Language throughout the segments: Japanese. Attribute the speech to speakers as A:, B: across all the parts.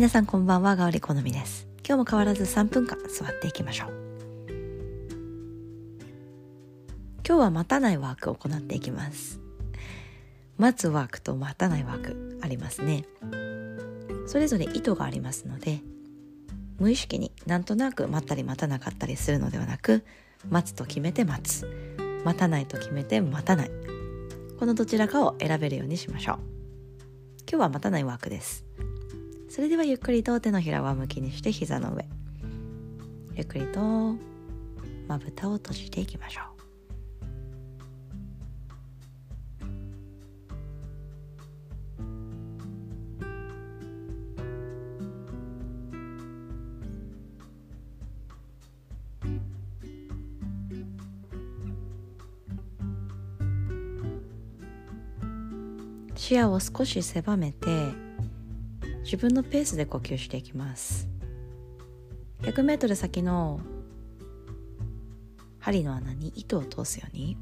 A: 皆さんこんばんは、ガオリ好みです。今日も変わらず3分間座っていきましょう。今日は待たないワークを行っていきます。待つワークと待たないワークありますね。それぞれ意図がありますので、無意識になんとなく待ったり待たなかったりするのではなく、待つと決めて待つ。待たないと決めて待たない。このどちらかを選べるようにしましょう。今日は待たないワークです。それではゆっくりと手のひらは向きにして膝の上。ゆっくりとまぶたを閉じていきましょう。視野を少し狭めて自分のペースで呼吸していきます。100m 先の針の穴に糸を通すように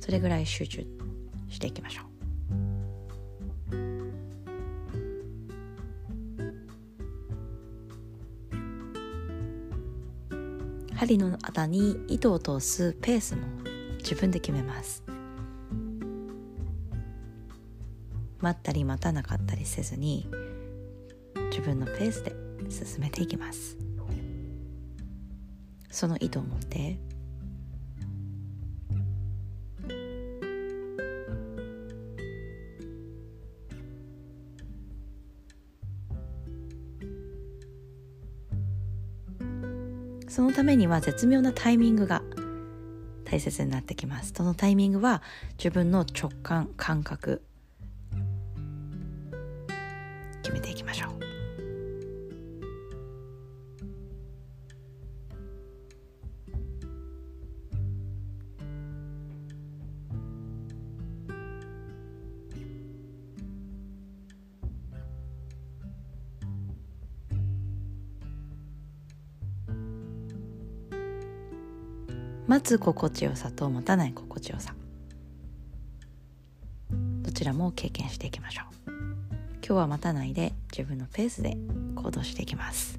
A: それぐらい集中していきましょう。針の穴に糸を通すペースも自分で決めます。待ったり待たなかったりせずに自分のペースで進めていきます。その意図を持って。そのためには絶妙なタイミングが大切になってきます。そのタイミングは自分の直感感覚決めていきましょう。待つ心地よさと待たない心地よさ。どちらも経験していきましょう。今日は待たないで自分のペースで行動していきます。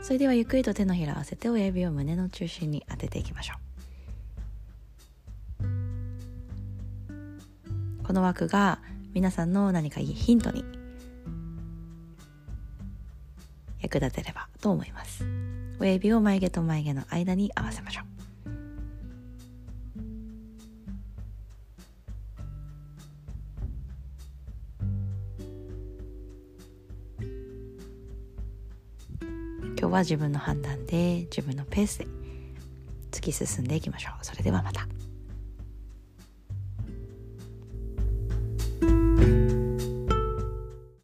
A: それではゆっくりと手のひらを合わせて親指を胸の中心に当てていきましょう。この枠が皆さんの何かいいヒントに役立てればと思います。親指を眉毛と眉毛の間に合わせましょう。今日は自分の判断で自分のペースで突き進んでいきましょう。それではまた。